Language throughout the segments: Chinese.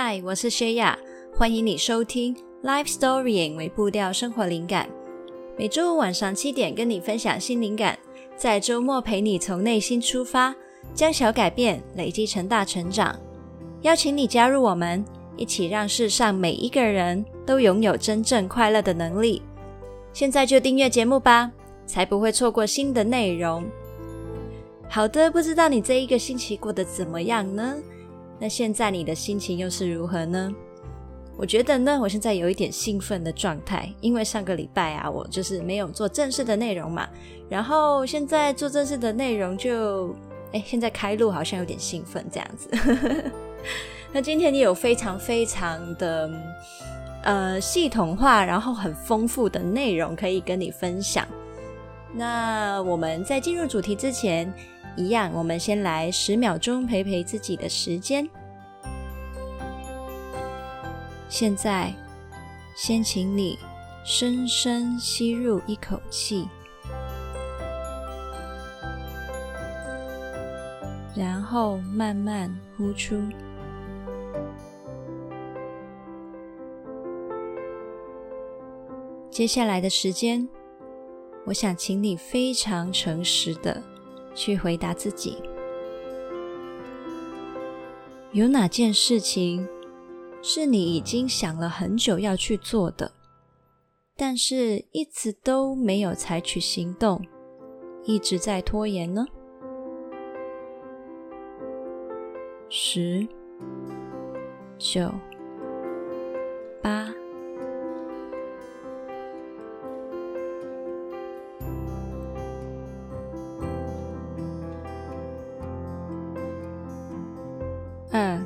嗨，我是薛雅，欢迎你收听 Life Story 为步调生活灵感。每周五晚上七点跟你分享新灵感，在周末陪你从内心出发，将小改变累积成大成长。邀请你加入我们，一起让世上每一个人都拥有真正快乐的能力。现在就订阅节目吧，才不会错过新的内容。好的，不知道你这一个星期过得怎么样呢？那现在你的心情又是如何呢？我觉得呢，我现在有一点兴奋的状态，因为上个礼拜啊，我就是没有做正式的内容嘛，然后现在做正式的内容就，哎，现在开录好像有点兴奋这样子。那今天也有非常非常的呃系统化，然后很丰富的内容可以跟你分享。那我们在进入主题之前，一样，我们先来十秒钟陪陪自己的时间。现在，先请你深深吸入一口气，然后慢慢呼出。接下来的时间，我想请你非常诚实的。去回答自己，有哪件事情是你已经想了很久要去做的，但是一直都没有采取行动，一直在拖延呢？十、九、八。二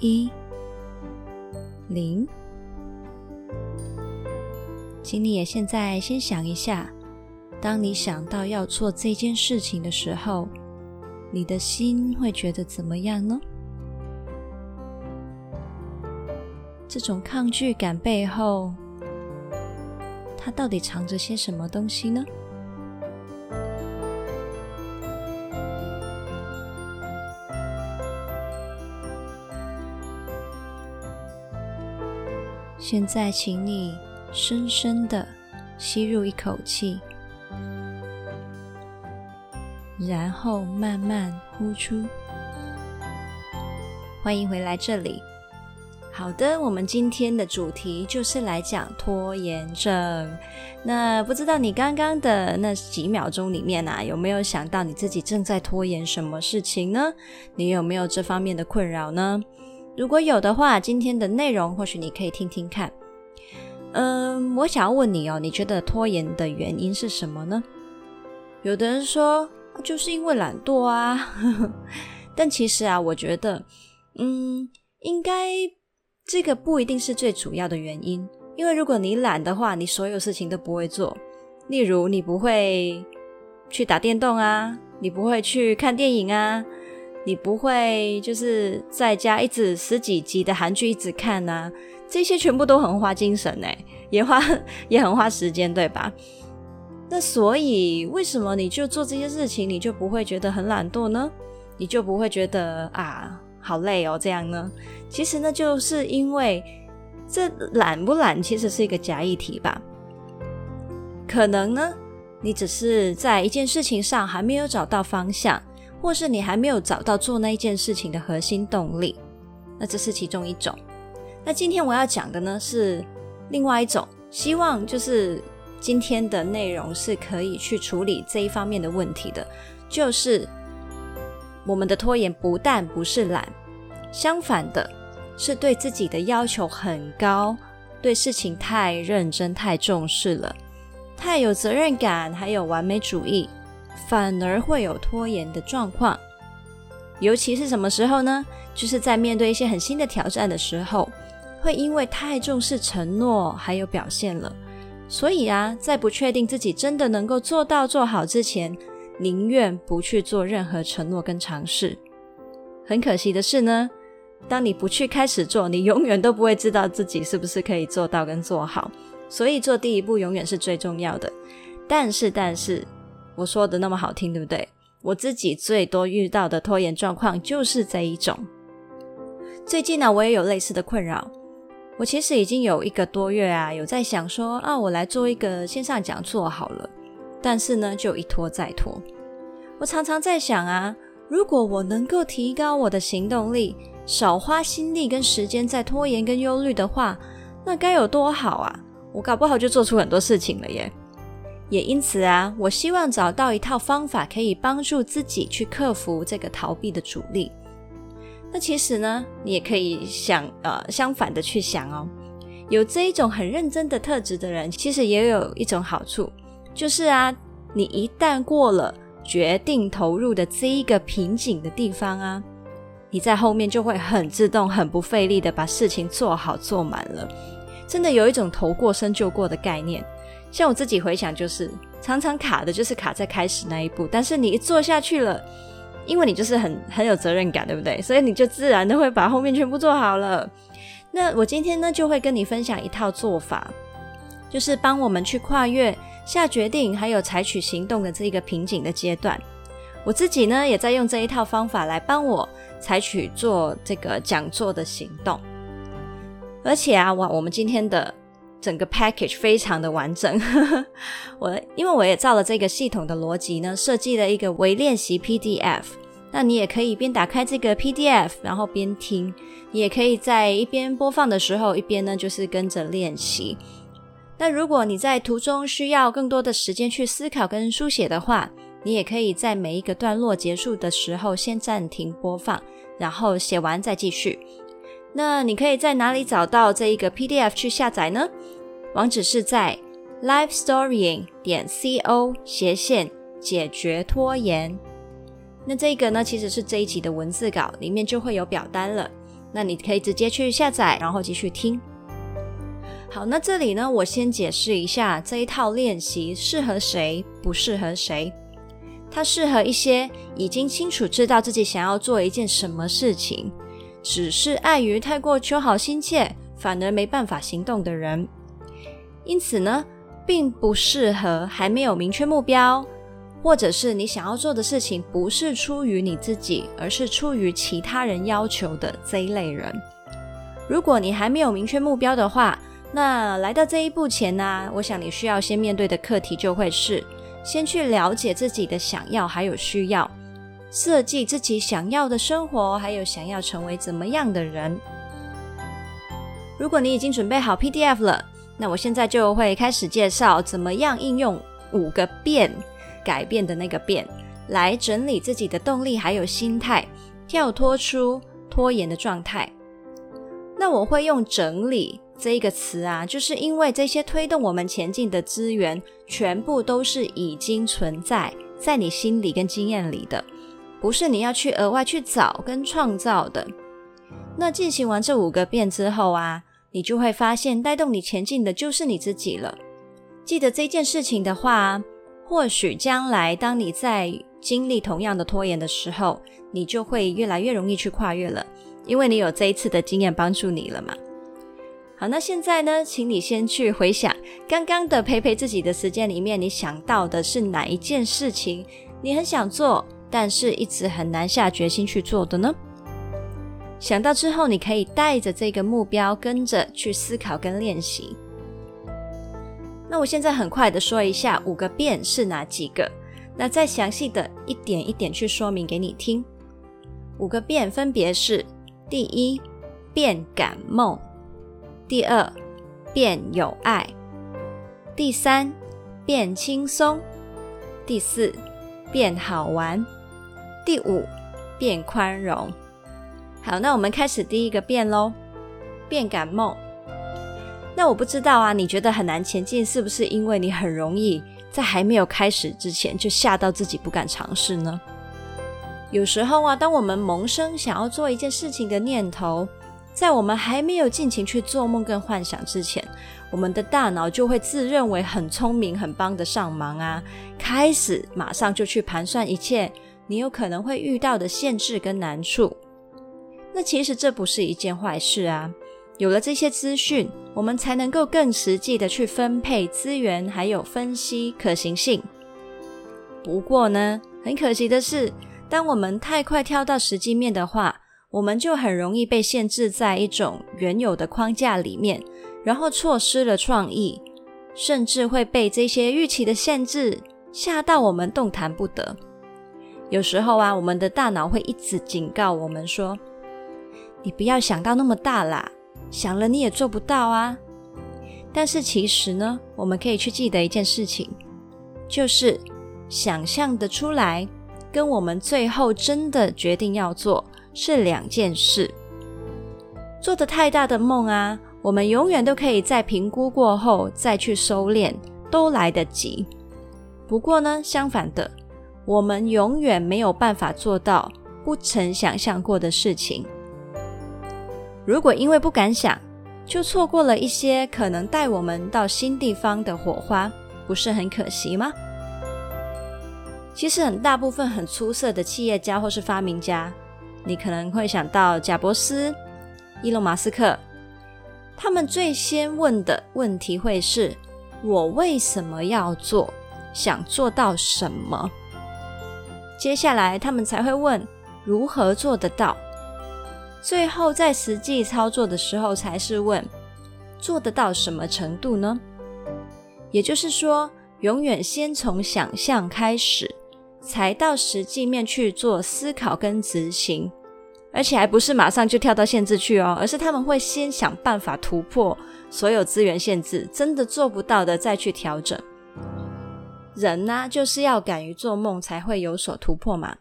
一零，请你也现在先想一下，当你想到要做这件事情的时候，你的心会觉得怎么样呢？这种抗拒感背后，它到底藏着些什么东西呢？现在，请你深深的吸入一口气，然后慢慢呼出。欢迎回来这里。好的，我们今天的主题就是来讲拖延症。那不知道你刚刚的那几秒钟里面啊，有没有想到你自己正在拖延什么事情呢？你有没有这方面的困扰呢？如果有的话，今天的内容或许你可以听听看。嗯，我想要问你哦，你觉得拖延的原因是什么呢？有的人说就是因为懒惰啊，但其实啊，我觉得，嗯，应该这个不一定是最主要的原因。因为如果你懒的话，你所有事情都不会做。例如，你不会去打电动啊，你不会去看电影啊。你不会就是在家一直十几集的韩剧一直看啊，这些全部都很花精神哎，也花 也很花时间，对吧？那所以为什么你就做这些事情，你就不会觉得很懒惰呢？你就不会觉得啊好累哦这样呢？其实呢，就是因为这懒不懒其实是一个假议题吧。可能呢，你只是在一件事情上还没有找到方向。或是你还没有找到做那一件事情的核心动力，那这是其中一种。那今天我要讲的呢是另外一种，希望就是今天的内容是可以去处理这一方面的问题的，就是我们的拖延不但不是懒，相反的是对自己的要求很高，对事情太认真、太重视了，太有责任感，还有完美主义。反而会有拖延的状况，尤其是什么时候呢？就是在面对一些很新的挑战的时候，会因为太重视承诺还有表现了，所以啊，在不确定自己真的能够做到做好之前，宁愿不去做任何承诺跟尝试。很可惜的是呢，当你不去开始做，你永远都不会知道自己是不是可以做到跟做好。所以做第一步永远是最重要的。但是，但是。我说的那么好听，对不对？我自己最多遇到的拖延状况就是这一种。最近呢、我也有类似的困扰。我其实已经有一个多月啊，有在想说啊，我来做一个线上讲座好了。但是呢，就一拖再拖。我常常在想啊，如果我能够提高我的行动力，少花心力跟时间在拖延跟忧虑的话，那该有多好啊！我搞不好就做出很多事情了耶。也因此啊，我希望找到一套方法，可以帮助自己去克服这个逃避的阻力。那其实呢，你也可以想，呃，相反的去想哦。有这一种很认真的特质的人，其实也有一种好处，就是啊，你一旦过了决定投入的这一个瓶颈的地方啊，你在后面就会很自动、很不费力的把事情做好做满了。真的有一种投过身就过的概念。像我自己回想，就是常常卡的，就是卡在开始那一步。但是你一做下去了，因为你就是很很有责任感，对不对？所以你就自然的会把后面全部做好了。那我今天呢，就会跟你分享一套做法，就是帮我们去跨越下决定还有采取行动的这一个瓶颈的阶段。我自己呢，也在用这一套方法来帮我采取做这个讲座的行动。而且啊，我我们今天的。整个 package 非常的完整，我因为我也照了这个系统的逻辑呢，设计了一个微练习 PDF。那你也可以边打开这个 PDF，然后边听，你也可以在一边播放的时候，一边呢就是跟着练习。那如果你在途中需要更多的时间去思考跟书写的话，你也可以在每一个段落结束的时候先暂停播放，然后写完再继续。那你可以在哪里找到这一个 PDF 去下载呢？网址是在 lifestorying 点 co 斜线解决拖延。那这个呢，其实是这一集的文字稿里面就会有表单了。那你可以直接去下载，然后继续听。好，那这里呢，我先解释一下这一套练习适合谁，不适合谁。它适合一些已经清楚知道自己想要做一件什么事情。只是碍于太过求好心切，反而没办法行动的人，因此呢，并不适合还没有明确目标，或者是你想要做的事情不是出于你自己，而是出于其他人要求的这一类人。如果你还没有明确目标的话，那来到这一步前呢，我想你需要先面对的课题就会是，先去了解自己的想要还有需要。设计自己想要的生活，还有想要成为怎么样的人。如果你已经准备好 PDF 了，那我现在就会开始介绍怎么样应用五个变，改变的那个变，来整理自己的动力还有心态，跳脱出拖延的状态。那我会用“整理”这一个词啊，就是因为这些推动我们前进的资源，全部都是已经存在在你心里跟经验里的。不是你要去额外去找跟创造的。那进行完这五个变之后啊，你就会发现带动你前进的就是你自己了。记得这件事情的话，或许将来当你在经历同样的拖延的时候，你就会越来越容易去跨越了，因为你有这一次的经验帮助你了嘛。好，那现在呢，请你先去回想刚刚的陪陪自己的时间里面，你想到的是哪一件事情，你很想做，但是一直很难下决心去做的呢？想到之后，你可以带着这个目标，跟着去思考跟练习。那我现在很快的说一下五个变是哪几个，那再详细的一点一点去说明给你听。五个变分别是：第一，变感梦；第二，变有爱；第三，变轻松；第四，变好玩。第五，变宽容。好，那我们开始第一个变喽，变感梦。那我不知道啊，你觉得很难前进，是不是因为你很容易在还没有开始之前就吓到自己不敢尝试呢？有时候啊，当我们萌生想要做一件事情的念头，在我们还没有尽情去做梦跟幻想之前，我们的大脑就会自认为很聪明、很帮得上忙啊，开始马上就去盘算一切。你有可能会遇到的限制跟难处，那其实这不是一件坏事啊。有了这些资讯，我们才能够更实际的去分配资源，还有分析可行性。不过呢，很可惜的是，当我们太快跳到实际面的话，我们就很容易被限制在一种原有的框架里面，然后错失了创意，甚至会被这些预期的限制吓到我们动弹不得。有时候啊，我们的大脑会一直警告我们说：“你不要想到那么大啦，想了你也做不到啊。”但是其实呢，我们可以去记得一件事情，就是想象的出来，跟我们最后真的决定要做是两件事。做的太大的梦啊，我们永远都可以在评估过后再去收敛，都来得及。不过呢，相反的，我们永远没有办法做到不曾想象过的事情。如果因为不敢想，就错过了一些可能带我们到新地方的火花，不是很可惜吗？其实很大部分很出色的企业家或是发明家，你可能会想到贾伯斯、伊隆马斯克，他们最先问的问题会是：我为什么要做？想做到什么？接下来他们才会问如何做得到。最后，在实际操作的时候，才是问做得到什么程度呢？也就是说，永远先从想象开始，才到实际面去做思考跟执行，而且还不是马上就跳到限制去哦，而是他们会先想办法突破所有资源限制，真的做不到的再去调整。人呢、就是要敢于做梦，才会有所突破嘛。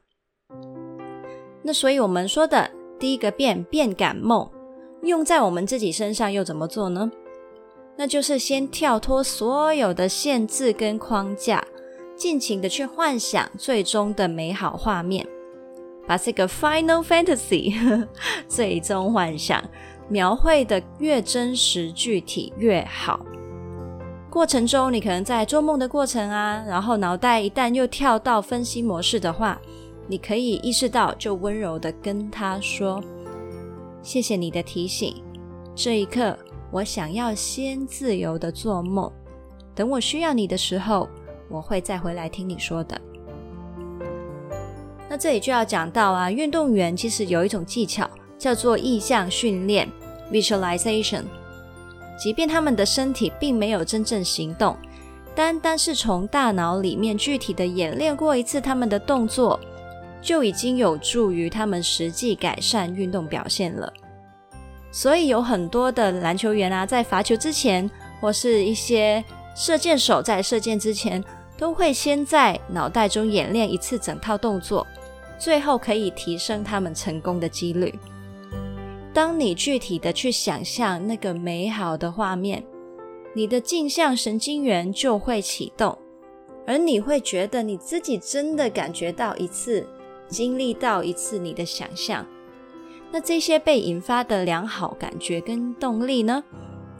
那所以我们说的。第一个变，变敢梦，用在我们自己身上又怎么做呢？那就是先跳脱所有的限制跟框架，尽情的去幻想最终的美好画面，把这个 Final Fantasy 最终幻想描绘的越真实具体越好。过程中，你可能在做梦的过程啊，然后脑袋一旦又跳到分析模式的话。你可以意识到，就温柔地跟他说：“谢谢你的提醒，这一刻我想要先自由地做梦。等我需要你的时候，我会再回来听你说的。”那这里就要讲到啊，运动员其实有一种技巧叫做意象训练 （visualization）。即便他们的身体并没有真正行动，单单是从大脑里面具体的演练过一次他们的动作。就已经有助于他们实际改善运动表现了。所以有很多的篮球员啊，在罚球之前，或是一些射箭手在射箭之前，都会先在脑袋中演练一次整套动作，最后可以提升他们成功的几率。当你具体的去想象那个美好的画面，你的镜像神经元就会启动，而你会觉得你自己真的感觉到一次。经历到一次你的想象，那这些被引发的良好感觉跟动力呢，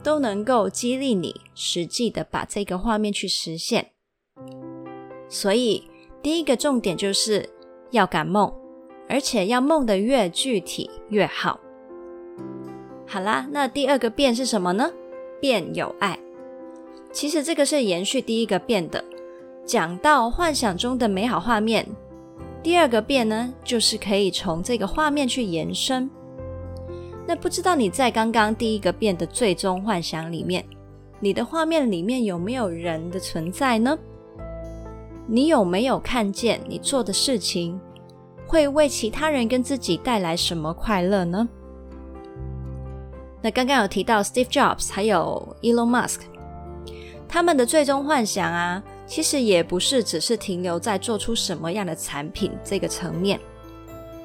都能够激励你实际的把这个画面去实现。所以第一个重点就是要敢梦，而且要梦得越具体越好。好啦，那第二个变是什么呢？变有爱。其实这个是延续第一个变的，讲到幻想中的美好画面。第二个变呢，就是可以从这个画面去延伸。那不知道你在刚刚第一个变的最终幻想里面，你的画面里面有没有人的存在呢？你有没有看见你做的事情会为其他人跟自己带来什么快乐呢？那刚刚有提到 Steve Jobs 还有 Elon Musk，他们的最终幻想啊。其实也不是只是停留在做出什么样的产品这个层面，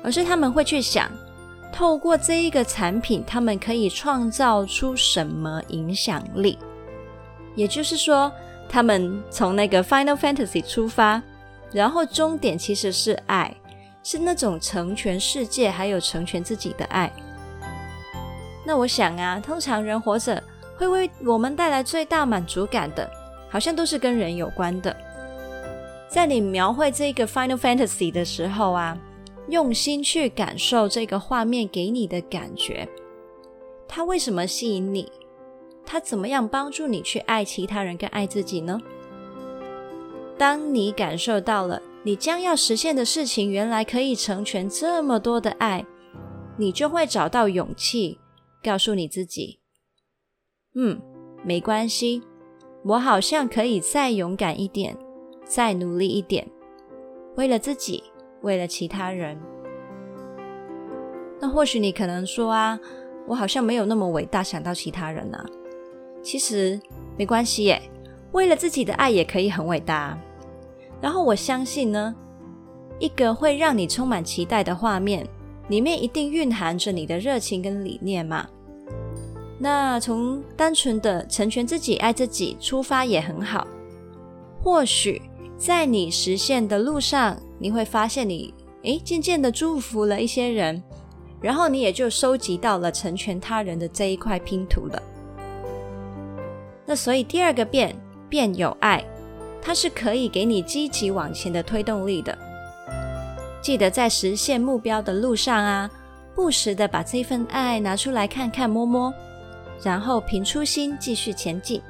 而是他们会去想，透过这一个产品，他们可以创造出什么影响力。也就是说，他们从那个 Final Fantasy 出发，然后终点其实是爱，是那种成全世界还有成全自己的爱。那我想啊，通常人活着会为我们带来最大满足感的。好像都是跟人有关的。在你描绘这个 Final Fantasy 的时候啊，用心去感受这个画面给你的感觉，它为什么吸引你？它怎么样帮助你去爱其他人跟爱自己呢？当你感受到了你将要实现的事情，原来可以成全这么多的爱，你就会找到勇气，告诉你自己：“嗯，没关系，我好像可以再勇敢一点，再努力一点，为了自己，为了其他人。”那或许你可能说啊，我好像没有那么伟大，想到其他人啊。其实没关系耶，为了自己的爱也可以很伟大。然后我相信呢，一个会让你充满期待的画面。里面一定蕴含着你的热情跟理念嘛。那从单纯的成全自己、爱自己出发也很好。或许在你实现的路上，你会发现你诶，渐渐的祝福了一些人，然后你也就收集到了成全他人的这一块拼图了。那所以第二个变，变有爱，它是可以给你积极往前的推动力的。记得在实现目标的路上啊，不时的把这份爱拿出来看看摸摸，然后凭初心继续前进。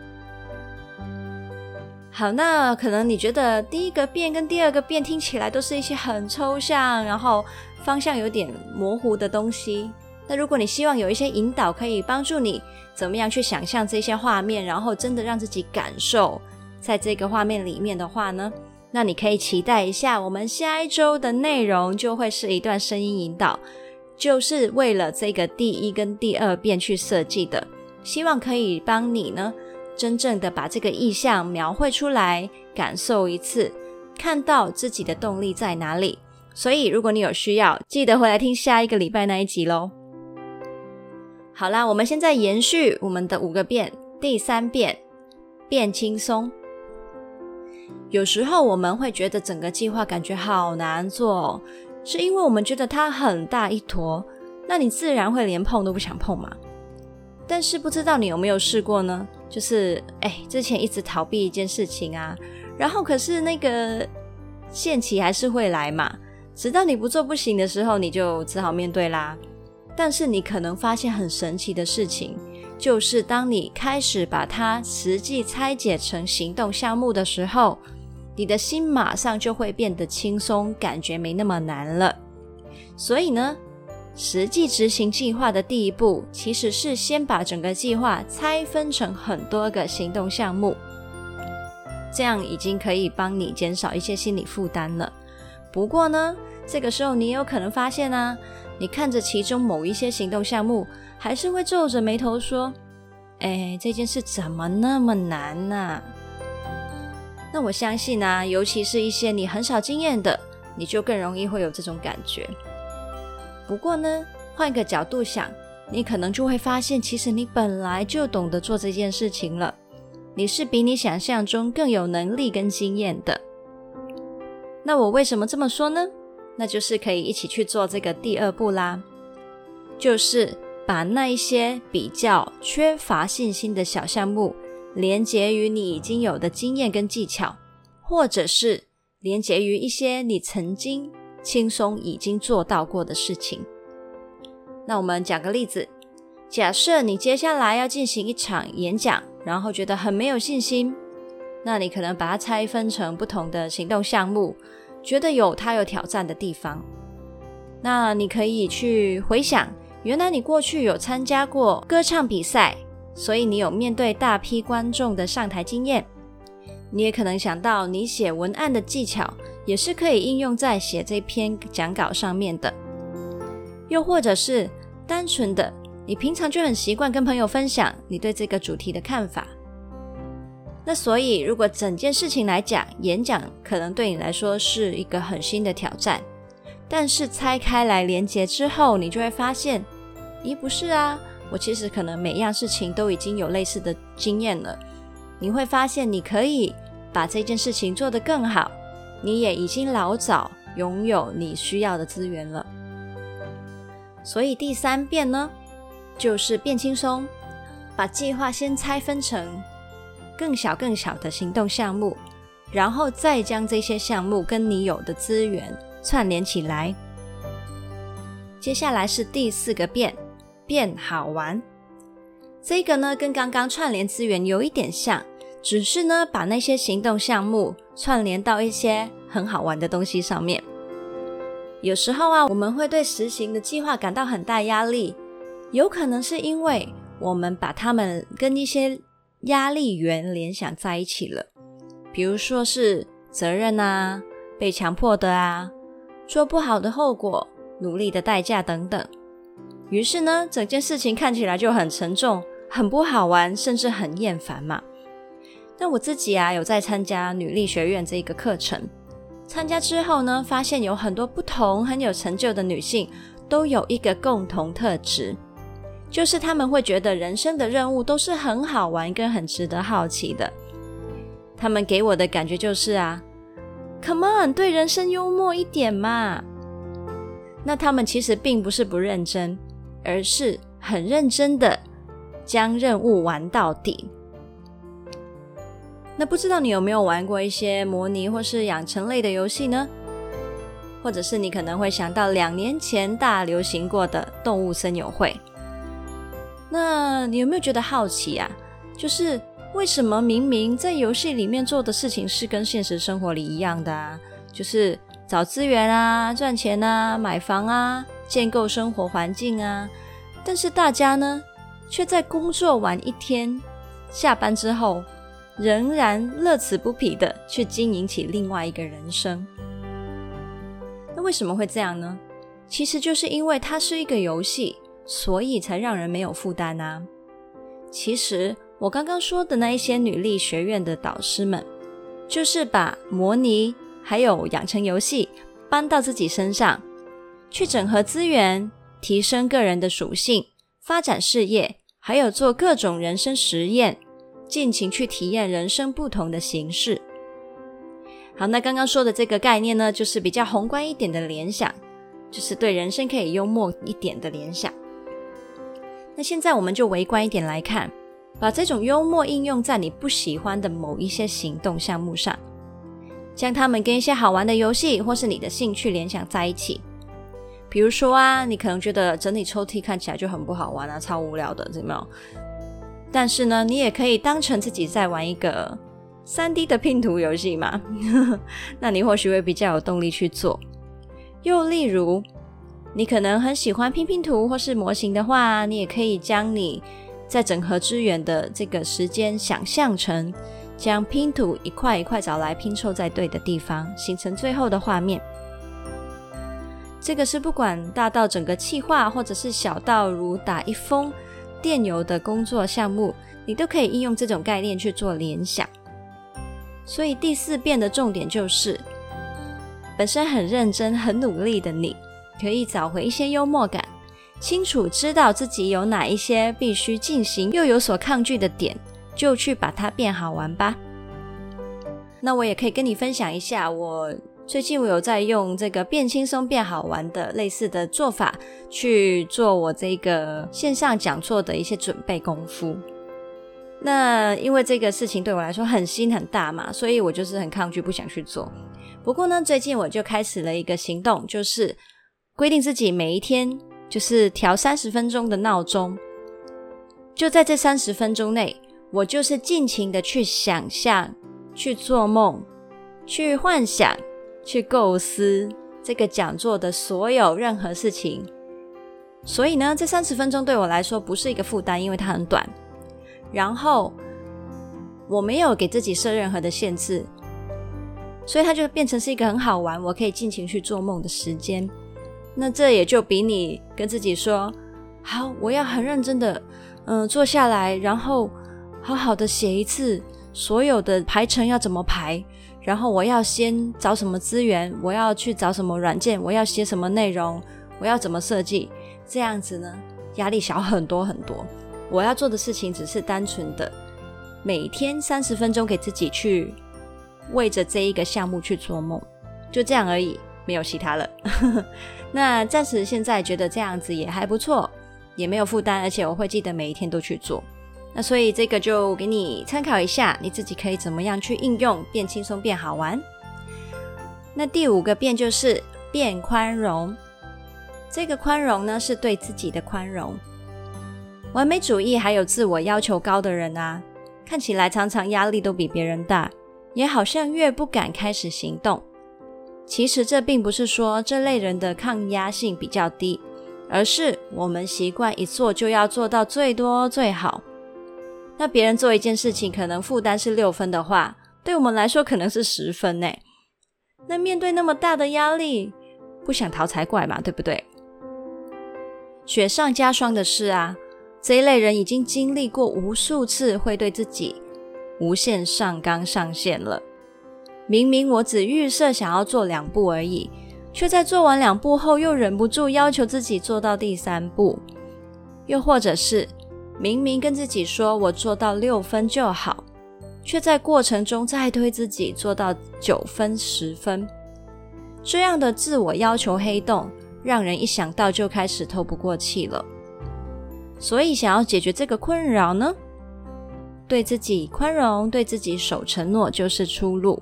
好，那可能你觉得第一个变跟第二个变听起来都是一些很抽象，然后方向有点模糊的东西。那如果你希望有一些引导可以帮助你怎么样去想象这些画面，然后真的让自己感受在这个画面里面的话呢？那你可以期待一下，我们下一周的内容就会是一段声音引导，就是为了这个第一跟第二遍去设计的，希望可以帮你呢，真正的把这个意象描绘出来，感受一次，看到自己的动力在哪里。所以，如果你有需要，记得回来听下一个礼拜那一集喽。好啦，我们现在延续我们的五个变，第三变，变轻松。有时候我们会觉得整个计划感觉好难做，是因为我们觉得它很大一坨，那你自然会连碰都不想碰嘛。但是不知道你有没有试过呢？就是哎，之前一直逃避一件事情啊，然后可是那个限期还是会来嘛，直到你不做不行的时候，你就只好面对啦。但是你可能发现很神奇的事情，就是当你开始把它实际拆解成行动项目的时候。你的心马上就会变得轻松，感觉没那么难了。所以呢，实际执行计划的第一步，其实是先把整个计划拆分成很多个行动项目，这样已经可以帮你减少一些心理负担了。不过呢，这个时候你有可能发现啊，你看着其中某一些行动项目，还是会皱着眉头说：“哎，这件事怎么那么难呢？”那我相信呢、尤其是一些你很少经验的，你就更容易会有这种感觉。不过呢，换个角度想，你可能就会发现，其实你本来就懂得做这件事情了。你是比你想象中更有能力跟经验的。那我为什么这么说呢？那就是可以一起去做这个第二步啦，就是把那一些比较缺乏信心的小项目。连结于你已经有的经验跟技巧，或者是连结于一些你曾经轻松已经做到过的事情。那我们讲个例子，假设你接下来要进行一场演讲，然后觉得很没有信心，那你可能把它拆分成不同的行动项目，觉得有它有挑战的地方。那你可以去回想，原来你过去有参加过歌唱比赛。所以你有面对大批观众的上台经验，你也可能想到你写文案的技巧也是可以应用在写这篇讲稿上面的，又或者是单纯的你平常就很习惯跟朋友分享你对这个主题的看法。那所以如果整件事情来讲，演讲可能对你来说是一个很新的挑战，但是拆开来连接之后，你就会发现，咦，不是啊。我其实可能每样事情都已经有类似的经验了，你会发现你可以把这件事情做得更好，你也已经老早拥有你需要的资源了。所以第三变呢，就是变轻松，把计划先拆分成更小更小的行动项目，然后再将这些项目跟你有的资源串联起来。接下来是第四个变。变好玩，这个呢跟刚刚串联资源有一点像，只是呢把那些行动项目串联到一些很好玩的东西上面。有时候啊，我们会对实行的计划感到很大压力，有可能是因为我们把他们跟一些压力源联想在一起了，比如说是责任啊、被强迫的啊、做不好的后果、努力的代价等等。于是呢，整件事情看起来就很沉重、很不好玩，甚至很厌烦嘛。那我自己啊，有在参加女力学院这一个课程。参加之后呢，发现有很多不同、很有成就的女性，都有一个共同特质，就是她们会觉得人生的任务都是很好玩跟很值得好奇的。她们给我的感觉就是啊，Come on，对人生幽默一点嘛。那她们其实并不是不认真，而是很认真的将任务玩到底。那不知道你有没有玩过一些模拟或是养成类的游戏呢？或者是你可能会想到两年前大流行过的动物森友会。那你有没有觉得好奇啊？就是为什么明明在游戏里面做的事情是跟现实生活里一样的啊？就是找资源啊、赚钱啊、买房啊、建构生活环境啊，但是大家呢，却在工作完一天，下班之后。仍然乐此不疲的去经营起另外一个人生。那为什么会这样呢？其实就是因为它是一个游戏，所以才让人没有负担啊。其实我刚刚说的那一些女力学院的导师们，就是把模拟还有养成游戏搬到自己身上，去整合资源，提升个人的属性，发展事业，还有做各种人生实验。尽情去体验人生不同的形式。好，那刚刚说的这个概念呢，就是比较宏观一点的联想，就是对人生可以幽默一点的联想。那现在我们就微观一点来看，把这种幽默应用在你不喜欢的某一些行动项目上，将它们跟一些好玩的游戏或是你的兴趣联想在一起。比如说啊，你可能觉得整理抽屉看起来就很不好玩啊，超无聊的，有没有？但是呢，你也可以当成自己在玩一个 3D 的拼图游戏嘛，那你或许会比较有动力去做。又例如，你可能很喜欢拼拼图或是模型的话，你也可以将你在整合资源的这个时间想象成将拼图一块一块找来拼凑在对的地方，形成最后的画面。这个是不管大到整个企划，或者是小到如打一封。电邮的工作项目，你都可以应用这种概念去做联想。所以第四遍的重点就是，本身很认真、很努力的你，可以找回一些幽默感，清楚知道自己有哪一些必须进行又有所抗拒的点，就去把它变好玩吧。那我也可以跟你分享一下我。最近我有在用这个变轻松变好玩的类似的做法去做我这个线上讲座的一些准备功夫。那因为这个事情对我来说很新很大嘛，所以我就是很抗拒，不想去做。不过呢，最近我就开始了一个行动，就是规定自己每一天就是调三十分钟的闹钟，就在这三十分钟内，我就是尽情的去想象、去做梦、去幻想。去构思这个讲座的所有任何事情，所以呢，这三十分钟对我来说不是一个负担，因为它很短。然后我没有给自己设任何的限制，所以它就变成是一个很好玩，我可以尽情去做梦的时间。那这也就比你跟自己说“好，我要很认真的，嗯、坐下来，然后好好的写一次所有的排程要怎么排。”然后我要先找什么资源，我要去找什么软件，我要写什么内容，我要怎么设计，这样子呢，压力小很多很多。我要做的事情只是单纯的每天三十分钟给自己去为着这一个项目去做梦，就这样而已，没有其他了。那暂时现在觉得这样子也还不错，也没有负担，而且我会记得每一天都去做。那所以这个就给你参考一下，你自己可以怎么样去应用，变轻松变好玩。那第五个变就是变宽容，这个宽容呢是对自己的宽容。完美主义还有自我要求高的人啊，看起来常常压力都比别人大，也好像越不敢开始行动。其实这并不是说这类人的抗压性比较低，而是我们习惯一做就要做到最多最好。那别人做一件事情可能负担是六分的话，对我们来说可能是十分呢。那面对那么大的压力，不想逃才怪嘛，对不对？雪上加霜的是啊，这一类人已经经历过无数次会对自己无限上纲上线了。明明我只预设想要做两步而已，却在做完两步后又忍不住要求自己做到第三步。又或者是明明跟自己说我做到六分就好，却在过程中再推自己做到九分、十分。这样的自我要求黑洞，让人一想到就开始透不过气了。所以，想要解决这个困扰呢，对自己宽容，对自己守承诺就是出路。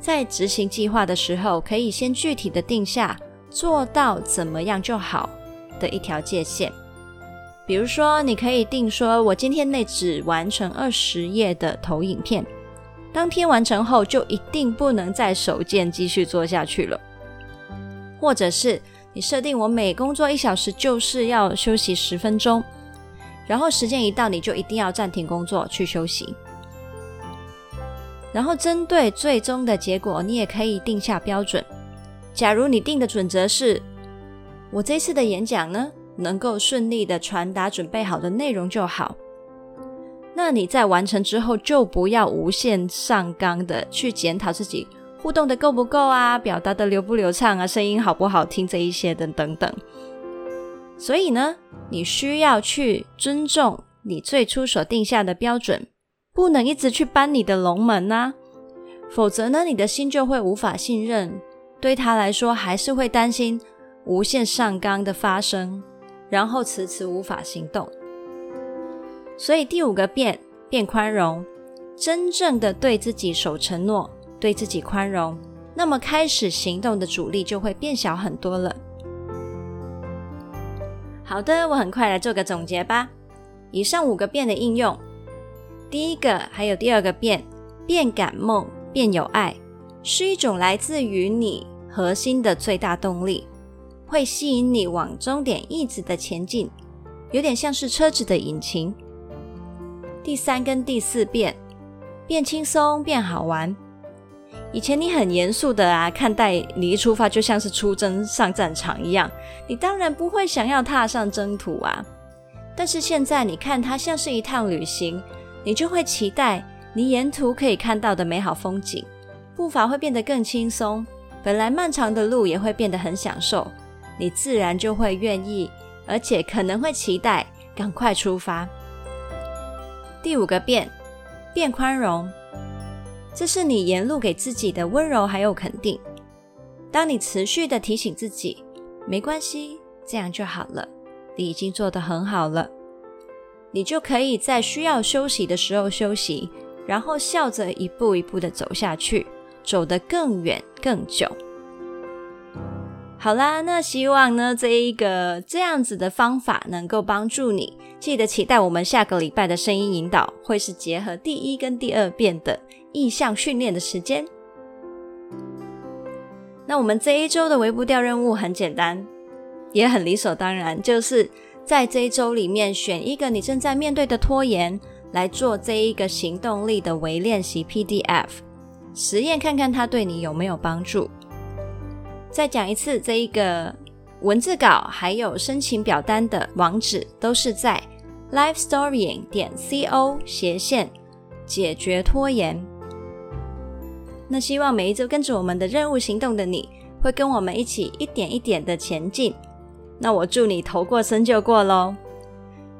在执行计划的时候，可以先具体的定下做到怎么样就好的一条界限。比如说，你可以定说，我今天内只完成二十页的投影片，当天完成后就一定不能再手贱继续做下去了。或者是你设定我每工作一小时就是要休息十分钟，然后时间一到你就一定要暂停工作去休息。然后针对最终的结果，你也可以定下标准。假如你定的准则是，我这次的演讲呢，能够顺利的传达准备好的内容就好。那你在完成之后，就不要无限上纲的去检讨自己互动的够不够啊，表达的流不流畅啊，声音好不好听这一些的等等。所以呢，你需要去尊重你最初所定下的标准。不能一直去搬你的龙门呐，否则呢，你的心就会无法信任，对他来说还是会担心无限上纲的发生，然后迟迟无法行动。所以第五个变，变宽容，真正的对自己守承诺，对自己宽容，那么开始行动的阻力就会变小很多了。好的，我很快来做个总结吧。以上五个变的应用。第一个还有第二个变，变感梦，变有爱，是一种来自于你核心的最大动力，会吸引你往终点一直的前进，有点像是车子的引擎。第三跟第四变，变轻松，变好玩。以前你很严肃的啊看待你一出发就像是出征上战场一样，你当然不会想要踏上征途啊。但是现在你看它像是一趟旅行。你就会期待你沿途可以看到的美好风景，步伐会变得更轻松，本来漫长的路也会变得很享受，你自然就会愿意，而且可能会期待赶快出发。第五个变，变宽容，这是你沿路给自己的温柔还有肯定。当你持续的提醒自己，没关系，这样就好了，你已经做得很好了。你就可以在需要休息的时候休息，然后笑着一步一步的走下去，走得更远更久。好啦，那希望呢，这一个这样子的方法能够帮助你。记得期待我们下个礼拜的声音引导，会是结合第一跟第二遍的意向训练的时间。那我们这一周的微步调任务很简单，也很理所当然，就是。在这一周里面，选一个你正在面对的拖延，来做这一个行动力的微练习 PDF 实验，看看它对你有没有帮助。再讲一次，这一个文字稿还有申请表单的网址都是在 lifestorying 点 co 斜线解决拖延。那希望每一周跟着我们的任务行动的你，会跟我们一起一点一点的前进。那我祝你头过身就过喽。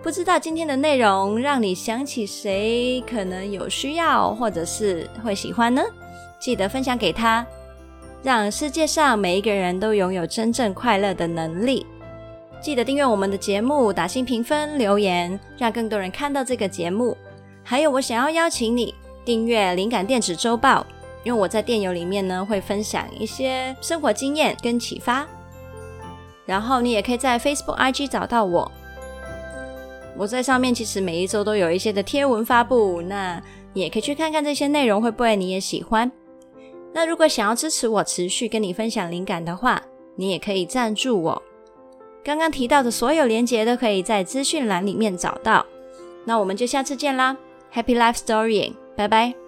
不知道今天的内容让你想起谁可能有需要，或者是会喜欢呢？记得分享给他，让世界上每一个人都拥有真正快乐的能力。记得订阅我们的节目，打新评分、留言，让更多人看到这个节目。还有，我想要邀请你订阅灵感电子周报，因为我在电邮里面呢会分享一些生活经验跟启发。然后你也可以在 Facebook、IG 找到我，我在上面其实每一周都有一些的贴文发布，那你也可以去看看这些内容会不会你也喜欢。那如果想要支持我持续跟你分享灵感的话，你也可以赞助我。刚刚提到的所有连接都可以在资讯栏里面找到。那我们就下次见啦，Happy Life Storying，拜拜。